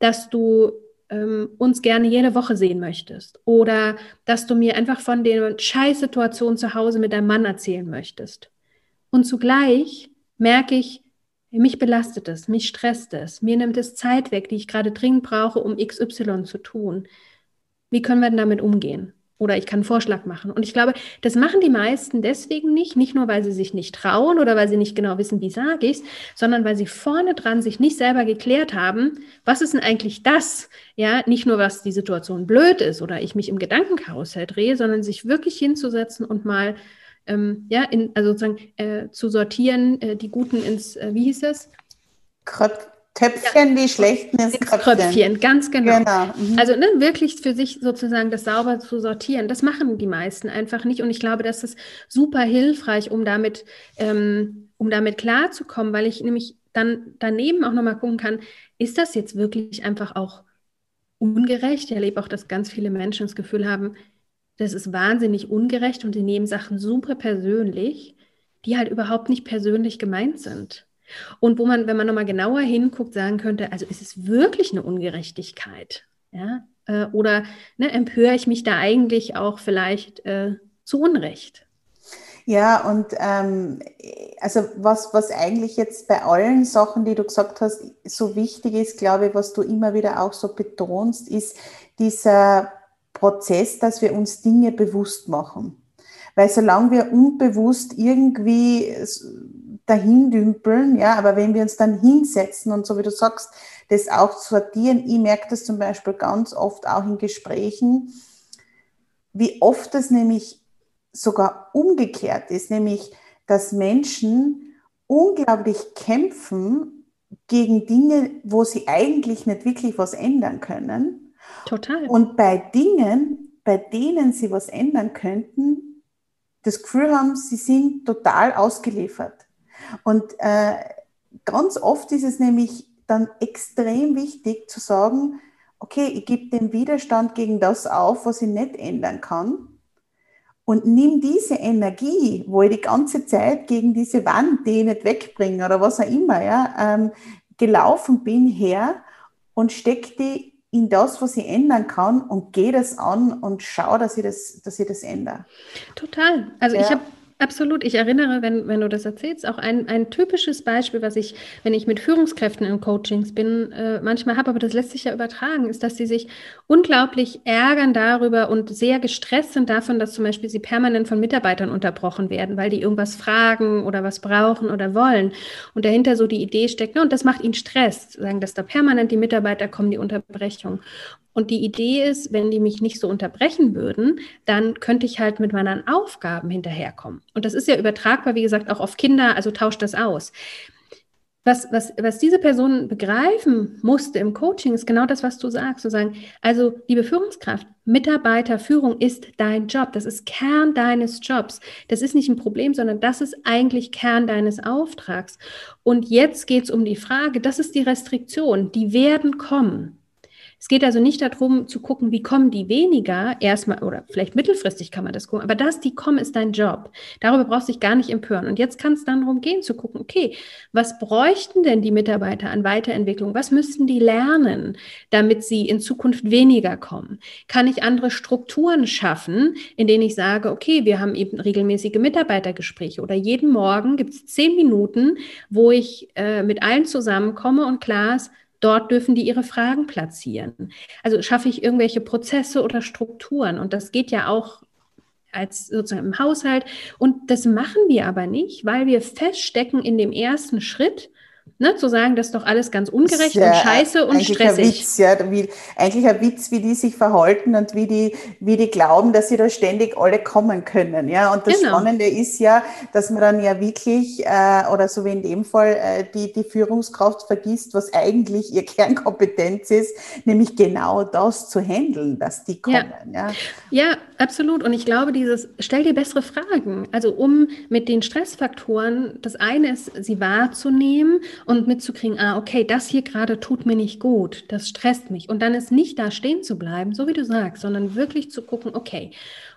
dass du ähm, uns gerne jede Woche sehen möchtest oder dass du mir einfach von der Scheißsituation zu Hause mit deinem Mann erzählen möchtest. Und zugleich merke ich, mich belastet es, mich stresst es, mir nimmt es Zeit weg, die ich gerade dringend brauche, um XY zu tun. Wie können wir denn damit umgehen? Oder ich kann einen Vorschlag machen. Und ich glaube, das machen die meisten deswegen nicht, nicht nur, weil sie sich nicht trauen oder weil sie nicht genau wissen, wie sage ich es, sondern weil sie vorne dran sich nicht selber geklärt haben, was ist denn eigentlich das? Ja, nicht nur, was die Situation blöd ist oder ich mich im Gedankenkarussell drehe, sondern sich wirklich hinzusetzen und mal, ähm, ja, in, also sozusagen äh, zu sortieren, äh, die Guten ins, äh, wie hieß es? Kröpf Töpfchen, ja. die schlechten ins, ins Kröpfchen. Kröpfchen. Ganz genau. genau. Mhm. Also ne, wirklich für sich sozusagen das sauber zu sortieren. Das machen die meisten einfach nicht. Und ich glaube, das ist super hilfreich, um damit, ähm, um damit klarzukommen, weil ich nämlich dann daneben auch nochmal gucken kann, ist das jetzt wirklich einfach auch ungerecht? Ich erlebe auch, dass ganz viele Menschen das Gefühl haben, das ist wahnsinnig ungerecht und sie nehmen Sachen super persönlich, die halt überhaupt nicht persönlich gemeint sind. Und wo man, wenn man nochmal genauer hinguckt, sagen könnte, also ist es wirklich eine Ungerechtigkeit? Ja? Äh, oder ne, empöre ich mich da eigentlich auch vielleicht äh, zu Unrecht? Ja, und ähm, also was, was eigentlich jetzt bei allen Sachen, die du gesagt hast, so wichtig ist, glaube ich, was du immer wieder auch so betonst, ist dieser Prozess, dass wir uns Dinge bewusst machen. Weil solange wir unbewusst irgendwie dahin dümpeln, ja, aber wenn wir uns dann hinsetzen und so wie du sagst, das auch sortieren, ich merke das zum Beispiel ganz oft auch in Gesprächen, wie oft das nämlich sogar umgekehrt ist, nämlich, dass Menschen unglaublich kämpfen gegen Dinge, wo sie eigentlich nicht wirklich was ändern können. Total. Und bei Dingen, bei denen sie was ändern könnten, das Gefühl haben, sie sind total ausgeliefert. Und äh, ganz oft ist es nämlich dann extrem wichtig zu sagen, okay, ich gebe den Widerstand gegen das auf, was ich nicht ändern kann. Und nimm diese Energie, wo ich die ganze Zeit gegen diese Wand, die ich nicht wegbringe oder was auch immer, ja, ähm, gelaufen bin, her und steck die in das, was ich ändern kann und gehe das an und schau, dass ich das, dass ich das ändere. Total. Also ja. ich habe Absolut. Ich erinnere, wenn, wenn du das erzählst, auch ein, ein typisches Beispiel, was ich, wenn ich mit Führungskräften in Coachings bin, äh, manchmal habe, aber das lässt sich ja übertragen, ist, dass sie sich unglaublich ärgern darüber und sehr gestresst sind davon, dass zum Beispiel sie permanent von Mitarbeitern unterbrochen werden, weil die irgendwas fragen oder was brauchen oder wollen. Und dahinter so die Idee steckt, ne, und das macht ihnen Stress, sagen, dass da permanent die Mitarbeiter kommen, die Unterbrechung. Und die Idee ist, wenn die mich nicht so unterbrechen würden, dann könnte ich halt mit meinen Aufgaben hinterherkommen. Und das ist ja übertragbar, wie gesagt, auch auf Kinder, also tauscht das aus. was, was, was diese Person begreifen musste im Coaching, ist genau das, was du sagst. Zu sagen, also liebe Führungskraft, Mitarbeiterführung ist dein Job. Das ist Kern deines Jobs. Das ist nicht ein Problem, sondern das ist eigentlich Kern deines Auftrags. Und jetzt geht es um die Frage, das ist die Restriktion, die werden kommen. Es geht also nicht darum zu gucken, wie kommen die weniger, erstmal oder vielleicht mittelfristig kann man das gucken, aber dass die kommen, ist dein Job. Darüber brauchst du dich gar nicht empören. Und jetzt kann es dann darum gehen zu gucken, okay, was bräuchten denn die Mitarbeiter an Weiterentwicklung? Was müssten die lernen, damit sie in Zukunft weniger kommen? Kann ich andere Strukturen schaffen, in denen ich sage, okay, wir haben eben regelmäßige Mitarbeitergespräche oder jeden Morgen gibt es zehn Minuten, wo ich äh, mit allen zusammenkomme und klar ist, Dort dürfen die ihre Fragen platzieren. Also schaffe ich irgendwelche Prozesse oder Strukturen. Und das geht ja auch als sozusagen im Haushalt. Und das machen wir aber nicht, weil wir feststecken in dem ersten Schritt Ne, zu sagen, das ist doch alles ganz ungerecht ja, und scheiße und eigentlich stressig. Ein Witz, ja, wie, eigentlich ein Witz, wie die sich verhalten und wie die, wie die glauben, dass sie da ständig alle kommen können. Ja? Und das genau. Spannende ist ja, dass man dann ja wirklich, äh, oder so wie in dem Fall, äh, die, die Führungskraft vergisst, was eigentlich ihr *laughs* Kernkompetenz ist, nämlich genau das zu handeln, dass die kommen. Ja. ja, ja absolut. Und ich glaube, dieses, stell dir bessere Fragen. Also um mit den Stressfaktoren, das eine ist, sie wahrzunehmen und mitzukriegen, ah, okay, das hier gerade tut mir nicht gut, das stresst mich. Und dann ist nicht da stehen zu bleiben, so wie du sagst, sondern wirklich zu gucken, okay,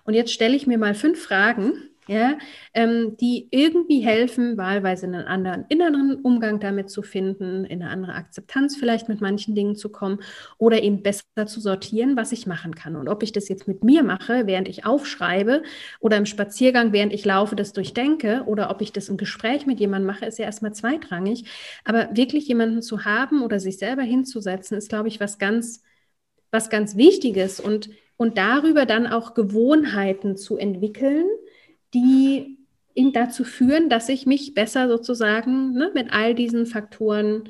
und jetzt stelle ich mir mal fünf Fragen, ja, ähm, die irgendwie helfen, wahlweise einen anderen inneren Umgang damit zu finden, in eine andere Akzeptanz vielleicht mit manchen Dingen zu kommen oder eben besser zu sortieren, was ich machen kann. Und ob ich das jetzt mit mir mache, während ich aufschreibe oder im Spaziergang, während ich laufe, das durchdenke oder ob ich das im Gespräch mit jemandem mache, ist ja erstmal zweitrangig. Aber wirklich jemanden zu haben oder sich selber hinzusetzen, ist, glaube ich, was ganz, was ganz Wichtiges und, und darüber dann auch Gewohnheiten zu entwickeln, die ihn dazu führen, dass ich mich besser sozusagen ne, mit all diesen Faktoren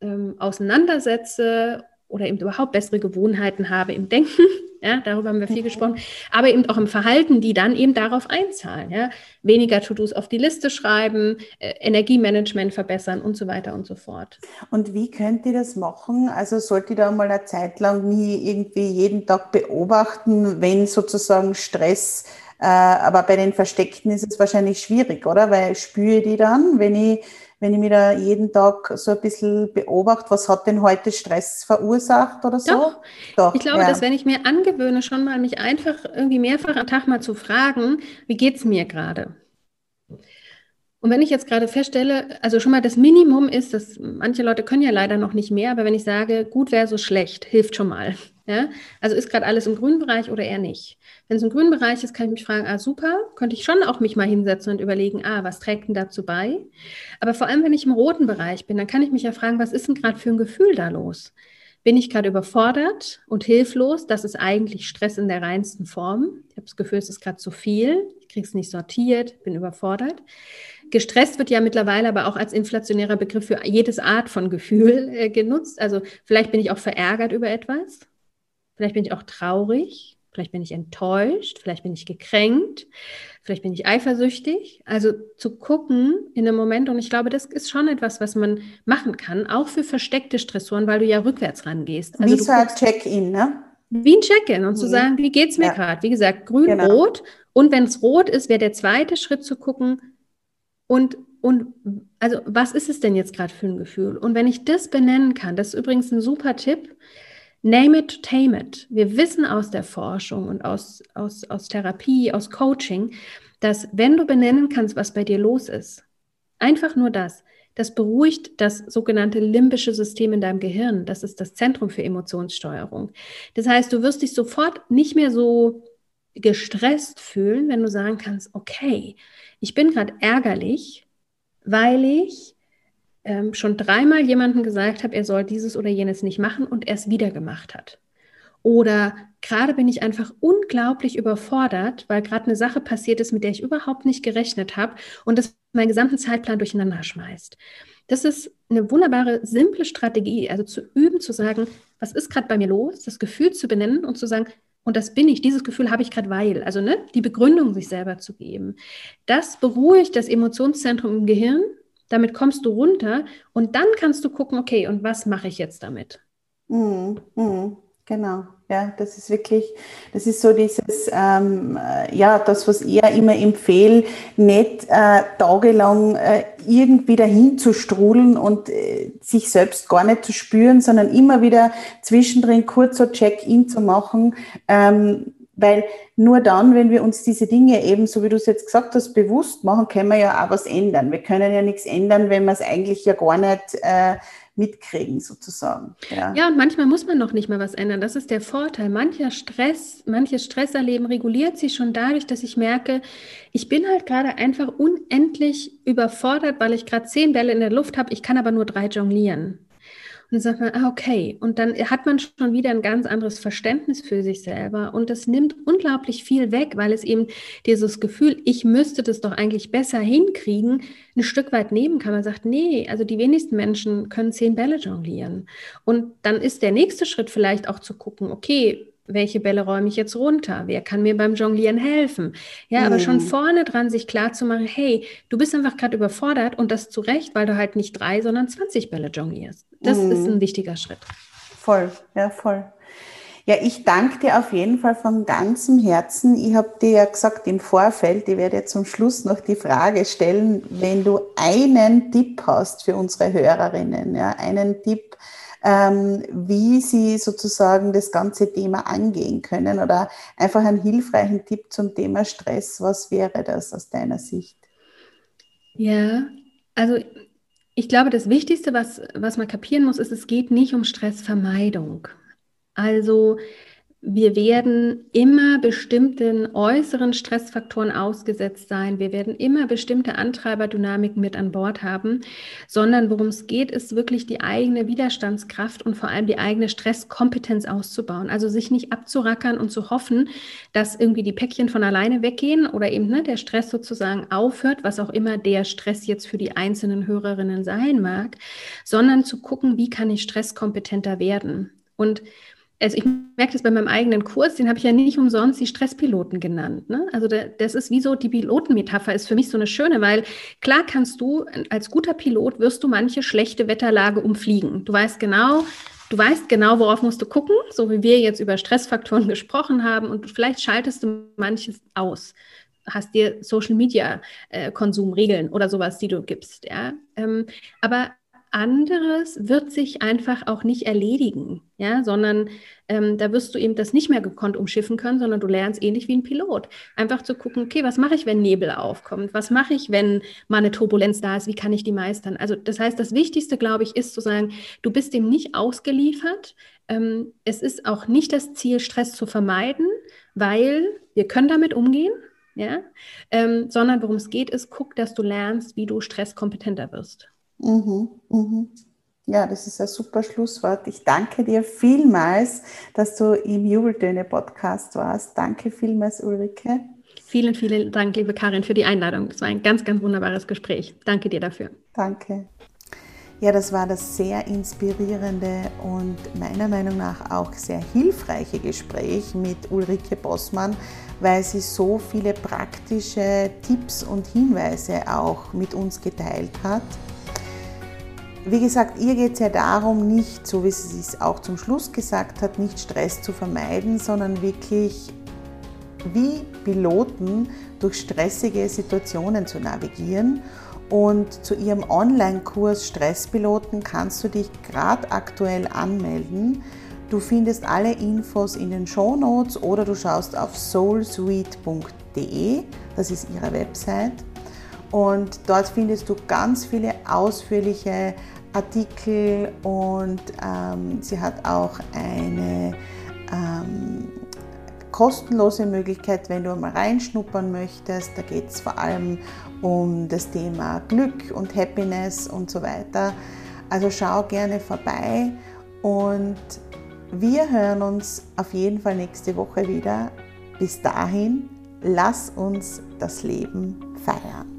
ähm, auseinandersetze oder eben überhaupt bessere Gewohnheiten habe im Denken. *laughs* Ja, darüber haben wir viel mhm. gesprochen, aber eben auch im Verhalten, die dann eben darauf einzahlen. Ja? Weniger To-Dos auf die Liste schreiben, äh, Energiemanagement verbessern und so weiter und so fort. Und wie könnt ihr das machen? Also sollt ihr da mal eine Zeit lang nie irgendwie jeden Tag beobachten, wenn sozusagen Stress aber bei den Versteckten ist es wahrscheinlich schwierig, oder? Weil ich spüre die dann, wenn ich, wenn ich mir da jeden Tag so ein bisschen beobachte, was hat denn heute Stress verursacht oder so? Doch. Doch ich glaube, ja. dass wenn ich mir angewöhne, schon mal mich einfach irgendwie mehrfach am Tag mal zu fragen, wie geht es mir gerade? Und wenn ich jetzt gerade feststelle, also schon mal das Minimum ist, dass manche Leute können ja leider noch nicht mehr, aber wenn ich sage, gut wäre so schlecht, hilft schon mal. *laughs* Ja? Also ist gerade alles im grünen Bereich oder eher nicht? Wenn es im grünen Bereich ist, kann ich mich fragen, ah super, könnte ich schon auch mich mal hinsetzen und überlegen, ah, was trägt denn dazu bei? Aber vor allem, wenn ich im roten Bereich bin, dann kann ich mich ja fragen, was ist denn gerade für ein Gefühl da los? Bin ich gerade überfordert und hilflos? Das ist eigentlich Stress in der reinsten Form. Ich habe das Gefühl, es ist gerade zu viel. Ich kriege es nicht sortiert, bin überfordert. Gestresst wird ja mittlerweile aber auch als inflationärer Begriff für jedes Art von Gefühl äh, genutzt. Also vielleicht bin ich auch verärgert über etwas. Vielleicht bin ich auch traurig. Vielleicht bin ich enttäuscht, vielleicht bin ich gekränkt, vielleicht bin ich eifersüchtig. Also zu gucken in einem Moment, und ich glaube, das ist schon etwas, was man machen kann, auch für versteckte Stressoren, weil du ja rückwärts rangehst. Also wie so ein Check-in, ne? Wie ein Check-in und mhm. zu sagen, wie geht es mir ja. gerade? Wie gesagt, grün, genau. rot. Und wenn es rot ist, wäre der zweite Schritt zu gucken, und, und also was ist es denn jetzt gerade für ein Gefühl? Und wenn ich das benennen kann, das ist übrigens ein super Tipp, Name it, tame it. Wir wissen aus der Forschung und aus, aus, aus Therapie, aus Coaching, dass wenn du benennen kannst, was bei dir los ist, einfach nur das, das beruhigt das sogenannte limbische System in deinem Gehirn. Das ist das Zentrum für Emotionssteuerung. Das heißt, du wirst dich sofort nicht mehr so gestresst fühlen, wenn du sagen kannst, okay, ich bin gerade ärgerlich, weil ich ähm, schon dreimal jemandem gesagt habe, er soll dieses oder jenes nicht machen und er es wieder gemacht hat. Oder gerade bin ich einfach unglaublich überfordert, weil gerade eine Sache passiert ist, mit der ich überhaupt nicht gerechnet habe und das meinen gesamten Zeitplan durcheinander schmeißt. Das ist eine wunderbare, simple Strategie, also zu üben, zu sagen, was ist gerade bei mir los, das Gefühl zu benennen und zu sagen, und das bin ich, dieses Gefühl habe ich gerade weil, also ne, die Begründung sich selber zu geben. Das beruhigt das Emotionszentrum im Gehirn. Damit kommst du runter. Und dann kannst du gucken, okay, und was mache ich jetzt damit? Mhm, mhm, genau. Ja, das ist wirklich, das ist so dieses, ähm, äh, ja, das, was ich immer empfehle, nicht äh, tagelang äh, irgendwie dahin zu strudeln und äh, sich selbst gar nicht zu spüren, sondern immer wieder zwischendrin kurz so Check-in zu machen, ähm, weil nur dann, wenn wir uns diese Dinge eben, so wie du es jetzt gesagt hast, bewusst machen, können wir ja auch was ändern. Wir können ja nichts ändern, wenn wir es eigentlich ja gar nicht äh, mitkriegen, sozusagen. Ja. ja, und manchmal muss man noch nicht mal was ändern. Das ist der Vorteil. Mancher Stress, manches Stresserleben reguliert sich schon dadurch, dass ich merke, ich bin halt gerade einfach unendlich überfordert, weil ich gerade zehn Bälle in der Luft habe, ich kann aber nur drei jonglieren. Und dann sagt man, ah, okay. Und dann hat man schon wieder ein ganz anderes Verständnis für sich selber. Und das nimmt unglaublich viel weg, weil es eben dieses Gefühl, ich müsste das doch eigentlich besser hinkriegen, ein Stück weit nehmen kann. Man sagt, nee, also die wenigsten Menschen können zehn Bälle jonglieren. Und dann ist der nächste Schritt vielleicht auch zu gucken, okay, welche Bälle räume ich jetzt runter? Wer kann mir beim Jonglieren helfen? Ja, mhm. aber schon mhm. vorne dran sich klar zu machen, hey, du bist einfach gerade überfordert und das zu Recht, weil du halt nicht drei, sondern 20 Bälle jonglierst. Das mhm. ist ein wichtiger Schritt. Voll, ja, voll. Ja, ich danke dir auf jeden Fall von ganzem Herzen. Ich habe dir ja gesagt im Vorfeld, ich werde zum Schluss noch die Frage stellen, wenn du einen Tipp hast für unsere Hörerinnen, ja, einen Tipp, wie sie sozusagen das ganze Thema angehen können oder einfach einen hilfreichen Tipp zum Thema Stress. Was wäre das aus deiner Sicht? Ja, also ich glaube, das Wichtigste, was, was man kapieren muss, ist, es geht nicht um Stressvermeidung. Also wir werden immer bestimmten äußeren Stressfaktoren ausgesetzt sein. Wir werden immer bestimmte Antreiberdynamiken mit an Bord haben, sondern worum es geht, ist wirklich die eigene Widerstandskraft und vor allem die eigene Stresskompetenz auszubauen. Also sich nicht abzurackern und zu hoffen, dass irgendwie die Päckchen von alleine weggehen oder eben ne, der Stress sozusagen aufhört, was auch immer der Stress jetzt für die einzelnen Hörerinnen sein mag, sondern zu gucken, wie kann ich stresskompetenter werden. Und also ich merke das bei meinem eigenen Kurs, den habe ich ja nicht umsonst die Stresspiloten genannt. Ne? Also das ist wie so, die Pilotenmetapher ist für mich so eine schöne, weil klar kannst du, als guter Pilot wirst du manche schlechte Wetterlage umfliegen. Du weißt genau, du weißt genau, worauf musst du gucken, so wie wir jetzt über Stressfaktoren *laughs* gesprochen haben und vielleicht schaltest du manches aus hast dir Social Media äh, Konsumregeln oder sowas, die du gibst, ja. Ähm, aber anderes wird sich einfach auch nicht erledigen, ja, sondern ähm, da wirst du eben das nicht mehr gekonnt umschiffen können, sondern du lernst ähnlich wie ein Pilot. Einfach zu gucken, okay, was mache ich, wenn Nebel aufkommt? Was mache ich, wenn mal eine Turbulenz da ist? Wie kann ich die meistern? Also das heißt, das Wichtigste, glaube ich, ist zu sagen, du bist dem nicht ausgeliefert. Ähm, es ist auch nicht das Ziel, Stress zu vermeiden, weil wir können damit umgehen. Ja, ähm, sondern worum es geht, ist, guck, dass du lernst, wie du stresskompetenter wirst. Mhm, mhm. Ja, das ist ein super Schlusswort. Ich danke dir vielmals, dass du im Jubeltöne-Podcast warst. Danke vielmals, Ulrike. Vielen, vielen Dank, liebe Karin, für die Einladung. Es war ein ganz, ganz wunderbares Gespräch. Danke dir dafür. Danke. Ja, das war das sehr inspirierende und meiner Meinung nach auch sehr hilfreiche Gespräch mit Ulrike Bossmann, weil sie so viele praktische Tipps und Hinweise auch mit uns geteilt hat. Wie gesagt, ihr geht es ja darum, nicht, so wie sie es auch zum Schluss gesagt hat, nicht Stress zu vermeiden, sondern wirklich wie Piloten durch stressige Situationen zu navigieren. Und zu ihrem Online-Kurs Stresspiloten kannst du dich gerade aktuell anmelden. Du findest alle Infos in den Show Notes oder du schaust auf soulsuite.de, das ist ihre Website. Und dort findest du ganz viele ausführliche Artikel und ähm, sie hat auch eine ähm, kostenlose Möglichkeit, wenn du mal reinschnuppern möchtest. Da geht es vor allem um das Thema Glück und Happiness und so weiter. Also schau gerne vorbei und wir hören uns auf jeden Fall nächste Woche wieder. Bis dahin, lass uns das Leben feiern.